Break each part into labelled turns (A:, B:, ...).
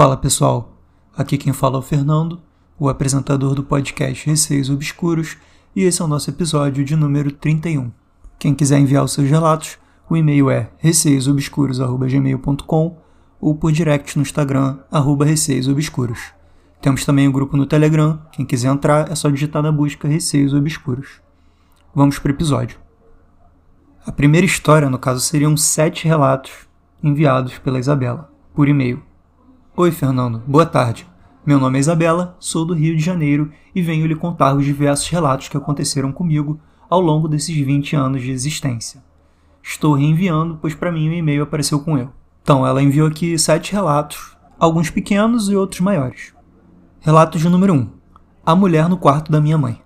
A: Fala pessoal, aqui quem fala é o Fernando, o apresentador do podcast Receios Obscuros, e esse é o nosso episódio de número 31. Quem quiser enviar os seus relatos, o e-mail é receiosobscuros.gmail.com ou por direct no Instagram, arroba receiosobscuros. Temos também um grupo no Telegram, quem quiser entrar é só digitar na busca Receios Obscuros. Vamos para o episódio. A primeira história, no caso, seriam sete relatos enviados pela Isabela, por e-mail. Oi, Fernando. Boa tarde. Meu nome é Isabela, sou do Rio de Janeiro e venho lhe contar os diversos relatos que aconteceram comigo ao longo desses 20 anos de existência. Estou reenviando, pois para mim o e-mail apareceu com erro. Então, ela enviou aqui sete relatos, alguns pequenos e outros maiores. Relato de número 1. A mulher no quarto da minha mãe.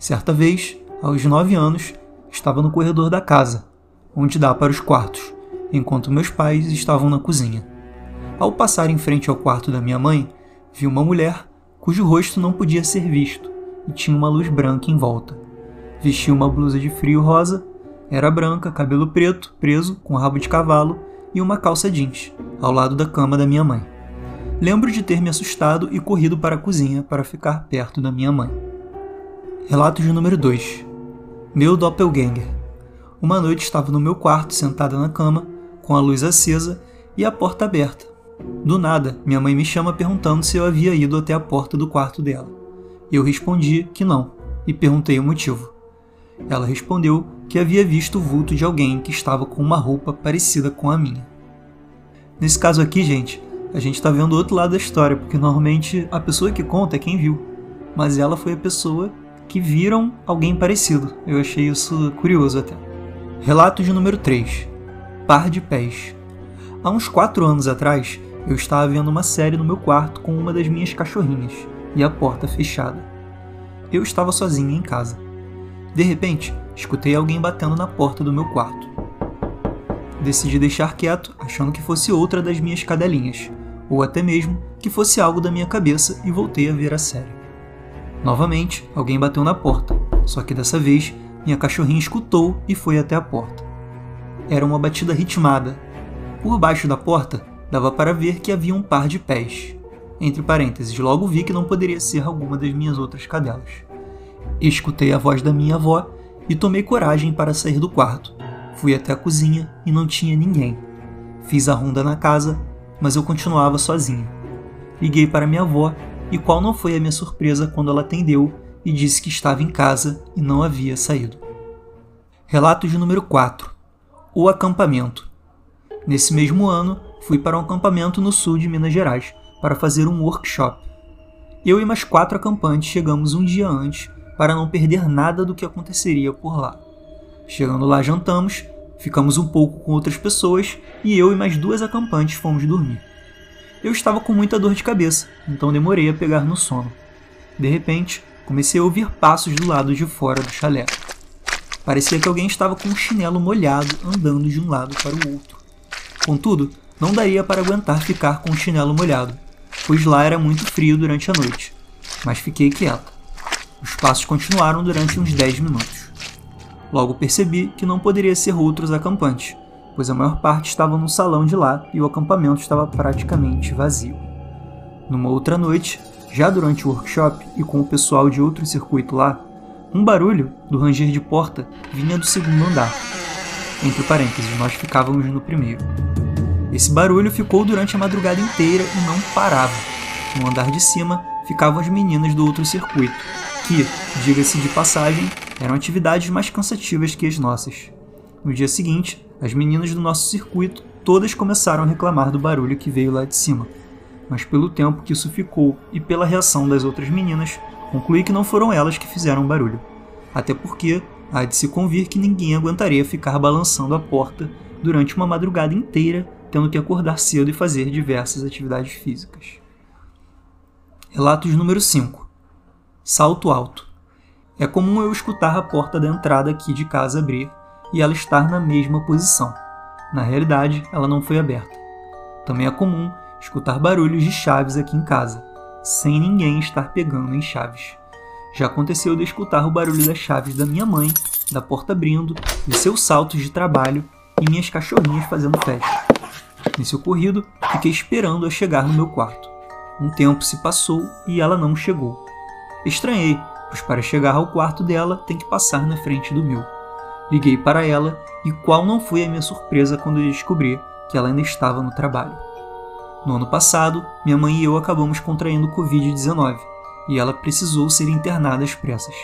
A: Certa vez, aos 9 anos, estava no corredor da casa, onde dá para os quartos, enquanto meus pais estavam na cozinha. Ao passar em frente ao quarto da minha mãe, vi uma mulher cujo rosto não podia ser visto e tinha uma luz branca em volta. Vestia uma blusa de frio rosa, era branca, cabelo preto, preso, com rabo de cavalo e uma calça jeans, ao lado da cama da minha mãe. Lembro de ter me assustado e corrido para a cozinha para ficar perto da minha mãe. Relato de número 2 Meu doppelganger. Uma noite estava no meu quarto, sentada na cama, com a luz acesa e a porta aberta, do nada, minha mãe me chama perguntando se eu havia ido até a porta do quarto dela. Eu respondi que não e perguntei o motivo. Ela respondeu que havia visto o vulto de alguém que estava com uma roupa parecida com a minha. Nesse caso aqui, gente, a gente está vendo o outro lado da história, porque normalmente a pessoa que conta é quem viu, mas ela foi a pessoa que viram alguém parecido. Eu achei isso curioso até. Relato de número 3: Par de pés. Há uns 4 anos atrás, eu estava vendo uma série no meu quarto com uma das minhas cachorrinhas e a porta fechada. Eu estava sozinha em casa. De repente, escutei alguém batendo na porta do meu quarto. Decidi deixar quieto, achando que fosse outra das minhas cadelinhas, ou até mesmo que fosse algo da minha cabeça e voltei a ver a série. Novamente, alguém bateu na porta, só que dessa vez minha cachorrinha escutou e foi até a porta. Era uma batida ritmada. Por baixo da porta dava para ver que havia um par de pés. Entre parênteses, logo vi que não poderia ser alguma das minhas outras cadelas. Escutei a voz da minha avó e tomei coragem para sair do quarto. Fui até a cozinha e não tinha ninguém. Fiz a ronda na casa, mas eu continuava sozinho. Liguei para minha avó e qual não foi a minha surpresa quando ela atendeu e disse que estava em casa e não havia saído. Relato de número 4: O acampamento. Nesse mesmo ano, fui para um acampamento no sul de Minas Gerais para fazer um workshop. Eu e mais quatro acampantes chegamos um dia antes para não perder nada do que aconteceria por lá. Chegando lá, jantamos, ficamos um pouco com outras pessoas e eu e mais duas acampantes fomos dormir. Eu estava com muita dor de cabeça, então demorei a pegar no sono. De repente, comecei a ouvir passos do lado de fora do chalé. Parecia que alguém estava com um chinelo molhado andando de um lado para o outro. Contudo, não daria para aguentar ficar com o chinelo molhado, pois lá era muito frio durante a noite, mas fiquei quieta. Os passos continuaram durante uns 10 minutos. Logo percebi que não poderia ser outros acampantes, pois a maior parte estava no salão de lá e o acampamento estava praticamente vazio. Numa outra noite, já durante o workshop e com o pessoal de outro circuito lá, um barulho do ranger de porta vinha do segundo andar. Entre parênteses, nós ficávamos no primeiro. Esse barulho ficou durante a madrugada inteira e não parava. No andar de cima ficavam as meninas do outro circuito, que, diga-se de passagem, eram atividades mais cansativas que as nossas. No dia seguinte, as meninas do nosso circuito todas começaram a reclamar do barulho que veio lá de cima. Mas pelo tempo que isso ficou e pela reação das outras meninas, concluí que não foram elas que fizeram o barulho. Até porque há de se convir que ninguém aguentaria ficar balançando a porta durante uma madrugada inteira tendo que acordar cedo e fazer diversas atividades físicas. Relatos número 5. Salto alto. É comum eu escutar a porta da entrada aqui de casa abrir e ela estar na mesma posição. Na realidade, ela não foi aberta. Também é comum escutar barulhos de chaves aqui em casa, sem ninguém estar pegando em chaves. Já aconteceu de escutar o barulho das chaves da minha mãe, da porta abrindo, de seus saltos de trabalho e minhas cachorrinhas fazendo festa. Nesse ocorrido, fiquei esperando-a chegar no meu quarto. Um tempo se passou e ela não chegou. Estranhei, pois para chegar ao quarto dela tem que passar na frente do meu. Liguei para ela e qual não foi a minha surpresa quando descobri que ela ainda estava no trabalho. No ano passado, minha mãe e eu acabamos contraindo Covid-19 e ela precisou ser internada às pressas.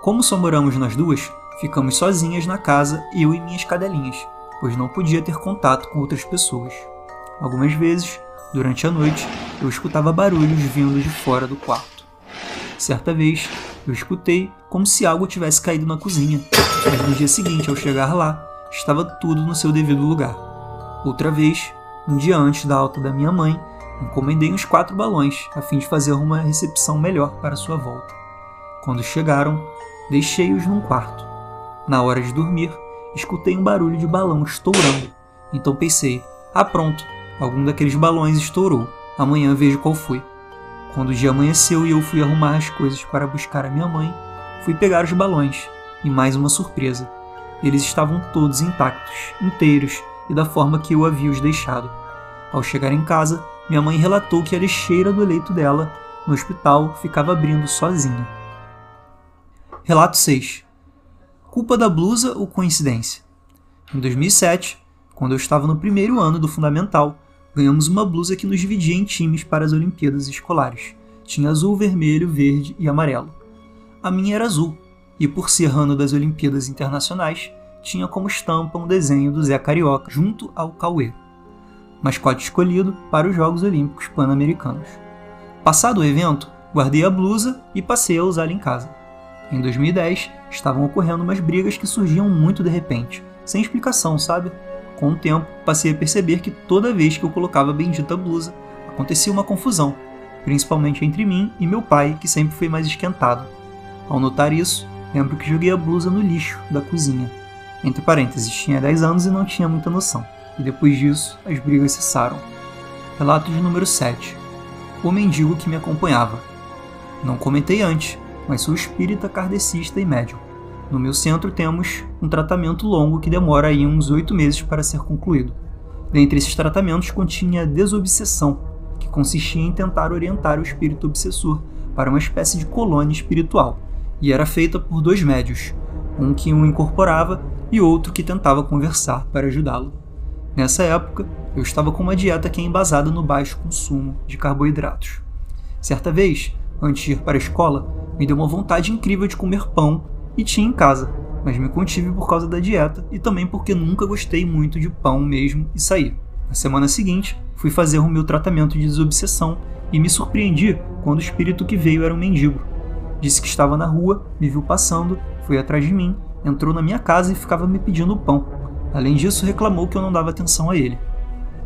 A: Como só moramos nós duas, ficamos sozinhas na casa, eu e minhas cadelinhas, pois não podia ter contato com outras pessoas. Algumas vezes, durante a noite, eu escutava barulhos vindo de fora do quarto. Certa vez, eu escutei como se algo tivesse caído na cozinha, mas no dia seguinte, ao chegar lá, estava tudo no seu devido lugar. Outra vez, um dia antes da alta da minha mãe, encomendei uns quatro balões a fim de fazer uma recepção melhor para sua volta. Quando chegaram, deixei-os num quarto. Na hora de dormir, escutei um barulho de balão estourando. Então pensei: ah, pronto, algum daqueles balões estourou. Amanhã vejo qual foi. Quando o dia amanheceu e eu fui arrumar as coisas para buscar a minha mãe, fui pegar os balões e mais uma surpresa. Eles estavam todos intactos, inteiros e da forma que eu havia os deixado. Ao chegar em casa, minha mãe relatou que a lixeira do leito dela, no hospital, ficava abrindo sozinha. Relato 6. Culpa da blusa ou coincidência? Em 2007, quando eu estava no primeiro ano do Fundamental, ganhamos uma blusa que nos dividia em times para as Olimpíadas Escolares. Tinha azul, vermelho, verde e amarelo. A minha era azul, e por ser ano das Olimpíadas Internacionais, tinha como estampa um desenho do Zé Carioca junto ao Cauê, mascote escolhido para os Jogos Olímpicos Pan-Americanos. Passado o evento, guardei a blusa e passei a usá-la em casa. Em 2010, estavam ocorrendo umas brigas que surgiam muito de repente, sem explicação, sabe? Com o tempo, passei a perceber que toda vez que eu colocava a bendita blusa, acontecia uma confusão, principalmente entre mim e meu pai, que sempre foi mais esquentado. Ao notar isso, lembro que joguei a blusa no lixo da cozinha entre parênteses, tinha 10 anos e não tinha muita noção. E depois disso, as brigas cessaram. Relato de número 7. O mendigo que me acompanhava. Não comentei antes, mas sou espírita kardecista e médium. No meu centro temos um tratamento longo que demora aí uns 8 meses para ser concluído. Dentre esses tratamentos continha a desobsessão, que consistia em tentar orientar o espírito obsessor para uma espécie de colônia espiritual, e era feita por dois médios, um que o incorporava e outro que tentava conversar para ajudá-lo. Nessa época, eu estava com uma dieta que é embasada no baixo consumo de carboidratos. Certa vez, antes de ir para a escola, me deu uma vontade incrível de comer pão e tinha em casa, mas me contive por causa da dieta e também porque nunca gostei muito de pão mesmo e saí. Na semana seguinte, fui fazer o meu tratamento de desobsessão e me surpreendi quando o espírito que veio era um mendigo. Disse que estava na rua, me viu passando, foi atrás de mim entrou na minha casa e ficava me pedindo pão. Além disso, reclamou que eu não dava atenção a ele.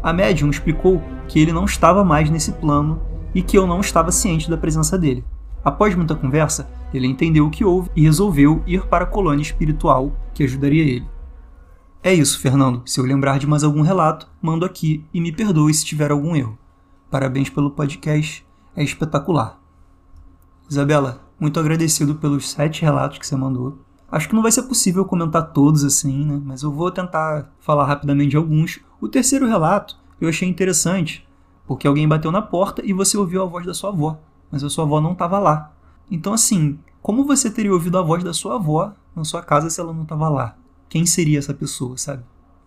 A: A médium explicou que ele não estava mais nesse plano e que eu não estava ciente da presença dele. Após muita conversa, ele entendeu o que houve e resolveu ir para a colônia espiritual que ajudaria ele. É isso, Fernando. Se eu lembrar de mais algum relato, mando aqui e me perdoe se tiver algum erro. Parabéns pelo podcast, é espetacular. Isabela, muito agradecido pelos sete relatos que você mandou. Acho que não vai ser possível comentar todos assim, né? Mas eu vou tentar falar rapidamente de alguns. O terceiro relato eu achei interessante, porque alguém bateu na porta e você ouviu a voz da sua avó, mas a sua avó não estava lá. Então, assim, como você teria ouvido a voz da sua avó na sua casa se ela não estava lá? Quem seria essa pessoa, sabe?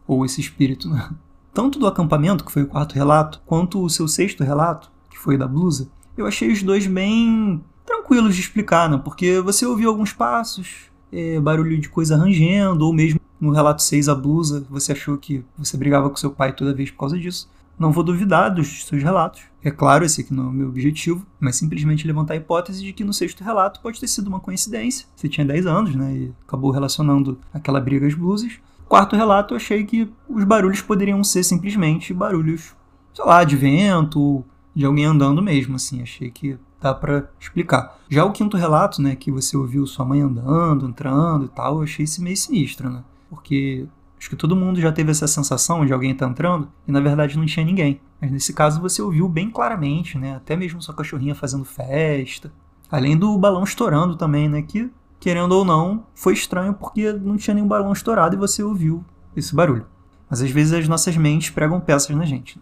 A: Ou esse espírito, né? Tanto do acampamento, que foi o quarto relato, quanto o seu sexto relato, que foi da blusa, eu achei os dois bem tranquilos de explicar, né? Porque você ouviu alguns passos, é, barulho de coisa rangendo, ou mesmo no relato 6 a blusa, você achou que você brigava com seu pai toda vez por causa disso. Não vou duvidar dos seus relatos. É claro, esse aqui não é o meu objetivo, mas simplesmente levantar a hipótese de que no sexto relato pode ter sido uma coincidência. Você tinha 10 anos, né, e acabou relacionando aquela briga às blusas. Quarto relato, eu achei que os barulhos poderiam ser simplesmente barulhos, sei lá, de vento, de alguém andando mesmo, assim. Achei que dá para explicar. Já o quinto relato, né, que você ouviu sua mãe andando, entrando e tal, eu achei esse meio sinistro, né? Porque acho que todo mundo já teve essa sensação de alguém tá entrando e na verdade não tinha ninguém. Mas nesse caso você ouviu bem claramente, né? Até mesmo sua cachorrinha fazendo festa. Além do balão estourando também, né? Que, querendo ou não, foi estranho porque não tinha nenhum balão estourado e você ouviu esse barulho. Mas às vezes as nossas mentes pregam peças na gente.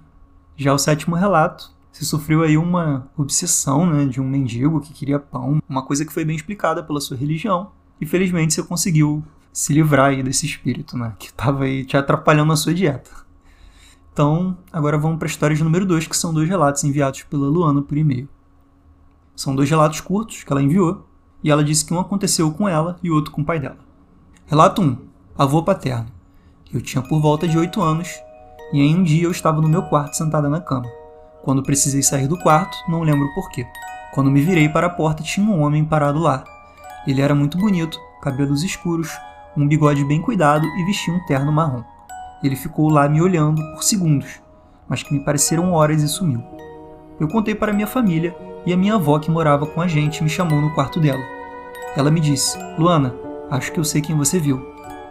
A: Já o sétimo relato, se sofreu aí uma obsessão né, de um mendigo que queria pão, uma coisa que foi bem explicada pela sua religião, e felizmente você conseguiu se livrar aí desse espírito, né, que estava aí te atrapalhando na sua dieta. Então, agora vamos para a história de número 2, que são dois relatos enviados pela Luana por e-mail. São dois relatos curtos que ela enviou, e ela disse que um aconteceu com ela e o outro com o pai dela. Relato 1. Avô paterno. Eu tinha por volta de 8 anos, e em um dia eu estava no meu quarto sentada na cama. Quando precisei sair do quarto, não lembro porquê. Quando me virei para a porta, tinha um homem parado lá. Ele era muito bonito, cabelos escuros, um bigode bem cuidado e vestia um terno marrom. Ele ficou lá me olhando por segundos, mas que me pareceram horas e sumiu. Eu contei para minha família e a minha avó, que morava com a gente, me chamou no quarto dela. Ela me disse: Luana, acho que eu sei quem você viu.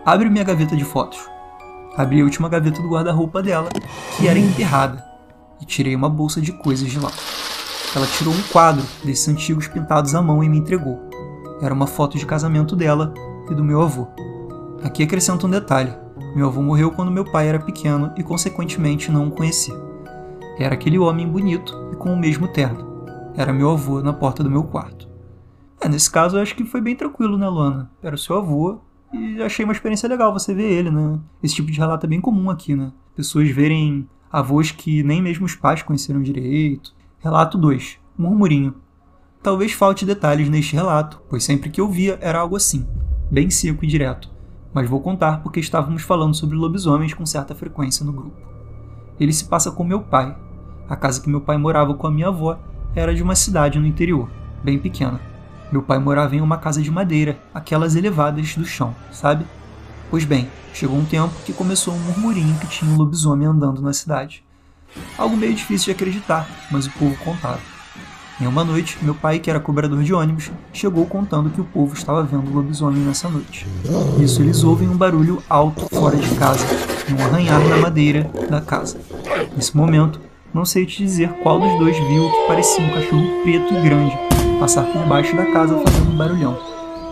A: Abre minha gaveta de fotos. Abri a última gaveta do guarda-roupa dela, que era enterrada, e tirei uma bolsa de coisas de lá. Ela tirou um quadro desses antigos pintados à mão e me entregou. Era uma foto de casamento dela e do meu avô. Aqui acrescenta um detalhe: meu avô morreu quando meu pai era pequeno e, consequentemente, não o conhecia. Era aquele homem bonito e com o mesmo terno. Era meu avô na porta do meu quarto. É, nesse caso, eu acho que foi bem tranquilo, né, Luana? Era o seu avô e achei uma experiência legal você ver ele, né? Esse tipo de relato é bem comum aqui, né? Pessoas verem avós que nem mesmo os pais conheceram direito. Relato 2. Murmurinho. Talvez falte detalhes neste relato, pois sempre que eu via era algo assim, bem seco e direto. Mas vou contar porque estávamos falando sobre lobisomens com certa frequência no grupo. Ele se passa com meu pai. A casa que meu pai morava com a minha avó era de uma cidade no interior, bem pequena. Meu pai morava em uma casa de madeira, aquelas elevadas do chão, sabe? Pois bem, chegou um tempo que começou um murmurinho que tinha um lobisomem andando na cidade. Algo meio difícil de acreditar, mas o povo contava. Em uma noite, meu pai, que era cobrador de ônibus, chegou contando que o povo estava vendo lobisomem nessa noite. Isso eles ouvem um barulho alto fora de casa e um arranhar na madeira da casa. Nesse momento, não sei te dizer qual dos dois viu o que parecia um cachorro preto e grande passar por baixo da casa fazendo um barulhão.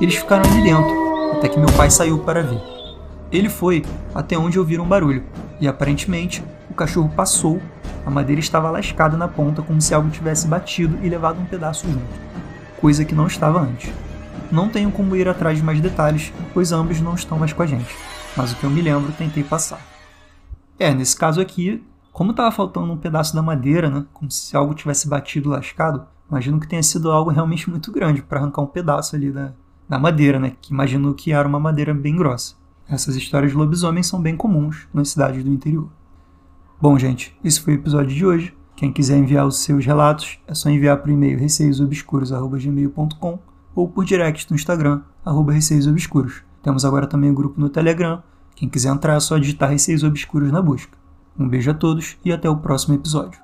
A: Eles ficaram ali dentro, até que meu pai saiu para ver. Ele foi até onde ouviram um barulho, e aparentemente o cachorro passou, a madeira estava lascada na ponta como se algo tivesse batido e levado um pedaço junto, coisa que não estava antes. Não tenho como ir atrás de mais detalhes, pois ambos não estão mais com a gente, mas o que eu me lembro tentei passar. É, nesse caso aqui, como estava faltando um pedaço da madeira, né, como se algo tivesse batido lascado, Imagino que tenha sido algo realmente muito grande para arrancar um pedaço ali da, da madeira, né? Que imagino que era uma madeira bem grossa. Essas histórias de lobisomens são bem comuns nas cidades do interior. Bom, gente, esse foi o episódio de hoje. Quem quiser enviar os seus relatos, é só enviar por e-mail receiosobscuros.gmail.com ou por direct no Instagram, arroba receiosobscuros. Temos agora também o um grupo no Telegram. Quem quiser entrar é só digitar Receios Obscuros na busca. Um beijo a todos e até o próximo episódio.